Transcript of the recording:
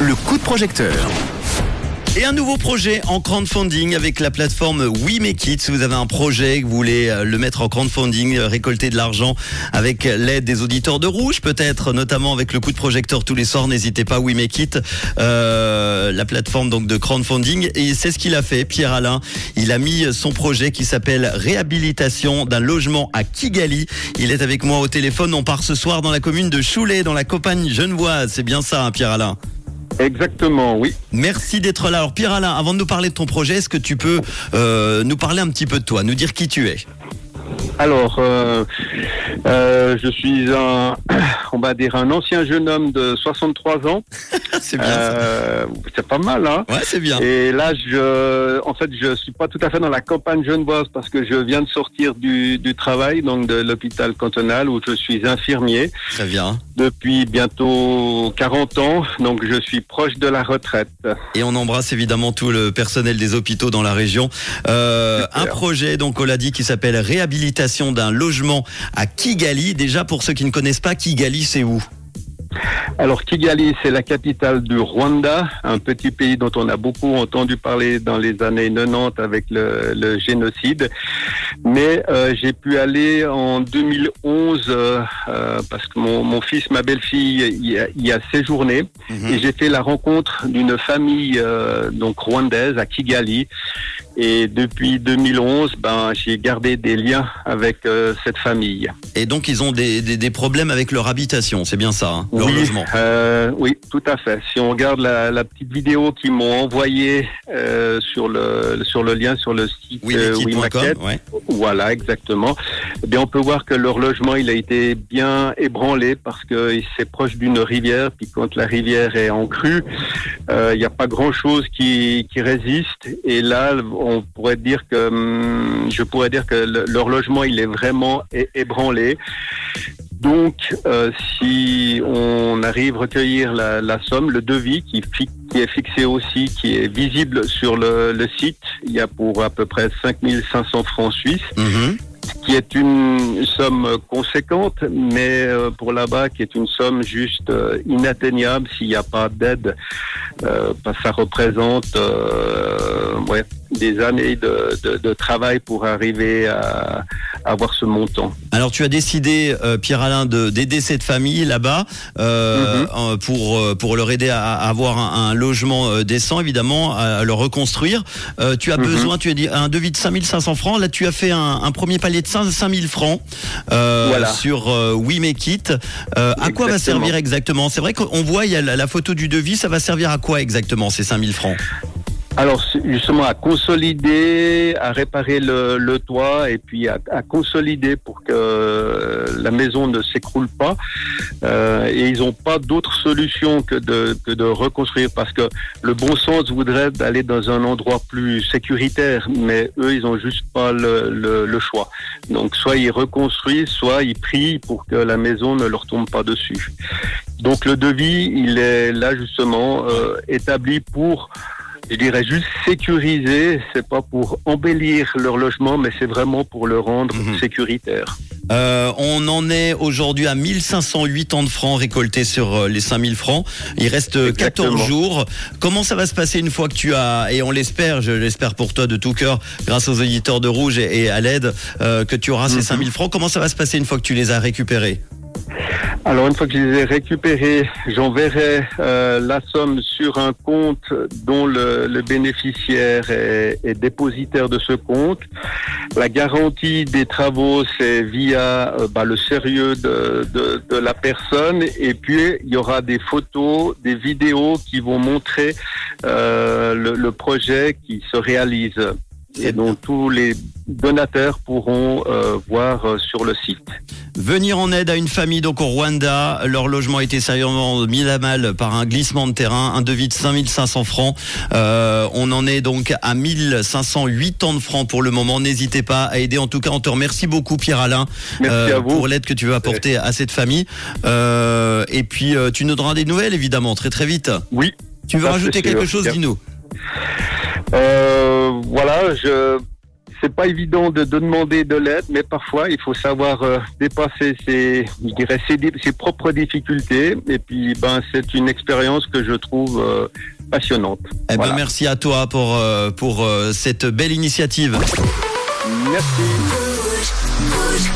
Le coup de projecteur. Et un nouveau projet en crowdfunding avec la plateforme We. Si vous avez un projet, que vous voulez euh, le mettre en crowdfunding, euh, récolter de l'argent avec l'aide des auditeurs de Rouge, peut-être notamment avec le coup de projecteur tous les soirs, n'hésitez pas, We euh, la plateforme donc de crowdfunding. Et c'est ce qu'il a fait, Pierre Alain. Il a mis son projet qui s'appelle Réhabilitation d'un logement à Kigali. Il est avec moi au téléphone. On part ce soir dans la commune de Choulet, dans la campagne genevoise. C'est bien ça, hein, Pierre Alain? Exactement, oui. Merci d'être là. Alors Pierre Alain, avant de nous parler de ton projet, est-ce que tu peux euh, nous parler un petit peu de toi, nous dire qui tu es? Alors, euh, euh, je suis un, on va dire un ancien jeune homme de 63 ans. c'est bien. Euh, c'est pas mal, hein. Ouais, c'est bien. Et là, je, en fait, je suis pas tout à fait dans la campagne genevoise parce que je viens de sortir du, du travail, donc de l'hôpital cantonal où je suis infirmier. Très bien. Depuis bientôt 40 ans, donc je suis proche de la retraite. Et on embrasse évidemment tout le personnel des hôpitaux dans la région. Euh, un projet, donc on l'a dit, qui s'appelle réhabilitation d'un logement à Kigali. Déjà pour ceux qui ne connaissent pas, Kigali, c'est où? Alors Kigali, c'est la capitale du Rwanda, un petit pays dont on a beaucoup entendu parler dans les années 90 avec le, le génocide. Mais euh, j'ai pu aller en 2011 euh, euh, parce que mon, mon fils, ma belle-fille, y, a- y a séjourné Mhm. et j'ai fait la rencontre d'une famille euh, donc rwandaise à Kigali. Et depuis 2011, ben j'ai gardé des liens avec euh, cette famille. Et donc ils ont des, des, des problèmes avec leur habitation, c'est bien ça, hein, leur oui, logement. euh, oui, tout à fait. Si on regarde la, la petite vidéo qu'ils m'ont envoyée euh, sur le sur le lien sur le site Oui, l'équipe.com, WeMarket, ouais. voilà exactement. Eh bien, on peut voir que leur logement il a été bien ébranlé parce que c'est proche d'une rivière. Puis quand la rivière est en crue, il n'y a pas grand chose qui qui résiste. Et là, on pourrait dire que hum, je pourrais dire que le- leur logement il est vraiment ébranlé. Donc, euh, si on arrive à recueillir la, somme, le devis qui, qui est fixé aussi, qui est visible sur le, le site, il y a pour à peu près 5500 francs suisses, Mhm. Qui est une somme conséquente, mais euh, pour là-bas, qui est une somme juste euh, inatteignable s'il n'y a pas d'aide, euh, ça représente euh, ouais, des années de, de, de travail pour arriver à, à avoir ce montant. Alors tu as décidé, euh, Pierre Alain, de d'aider cette famille là-bas euh, Mhm. pour pour leur aider à, à avoir un, un logement décent, évidemment, à, le reconstruire. Tu as Mhm. besoin, tu as dit un devis de 5500 francs. Là, tu as fait un, un premier palier de 5 5000 francs euh, Voilà. sur euh, We Make It. Euh, à quoi va servir exactement? C'est vrai qu'on voit il y a la, la photo du devis. Ça va servir à quoi exactement ces 5000 francs? Alors justement à consolider, à réparer le, le toit et puis à, à consolider pour que la maison ne s'écroule pas. Euh, et ils n'ont pas d'autre solution que de, que de reconstruire parce que le bon sens voudrait d'aller dans un endroit plus sécuritaire, mais eux ils ont juste pas le, le, le choix. Donc soit ils reconstruisent, soit ils prient pour que la maison ne leur tombe pas dessus. Donc le devis, il est là justement euh, établi pour je dirais juste sécuriser, c'est pas pour embellir leur logement, mais c'est vraiment pour le rendre Mhm. sécuritaire. Euh, on en est aujourd'hui à 1508 ans de francs récoltés sur euh, les 5000 francs. Il reste euh, 14 Exactement. jours. Comment ça va se passer une fois que tu as, et on l'espère, je l'espère pour toi de tout cœur, grâce aux auditeurs de Rouge et, à l'aide, euh, que tu auras ces Mhm. 5000 francs. Comment ça va se passer une fois que tu les as récupérés? Alors une fois que je les ai récupérés, j'enverrai euh, la somme sur un compte dont le, bénéficiaire est, dépositaire de ce compte. La garantie des travaux, c'est via euh, bah, le sérieux de, la personne. Et puis, il y aura des photos, des vidéos qui vont montrer euh, le projet qui se réalise. Et donc, tous les donateurs pourront euh, voir euh, sur le site. Venir en aide à une famille donc au Rwanda. Leur logement a été sérieusement mis à mal par un glissement de terrain. Un devis de 5500 francs. Euh, on en est donc à 1508 ans de francs pour le moment. N'hésitez pas à aider. En tout cas, on te remercie beaucoup, Pierre-Alain, Merci à vous. pour l'aide que tu veux apporter à cette famille. Euh, et puis, euh, tu nous donneras des nouvelles, évidemment, très très vite. Oui. Tu veux Ça, rajouter quelque chose, dis-nous. Euh, voilà, je c'est pas évident de, de demander de l'aide, mais parfois il faut savoir euh, dépasser ses, je dirais, ses, propres difficultés. Et puis, ben, c'est une expérience que je trouve euh, passionnante. Eh ben, merci à toi pour, euh, pour euh, cette belle initiative. Merci. Rouge.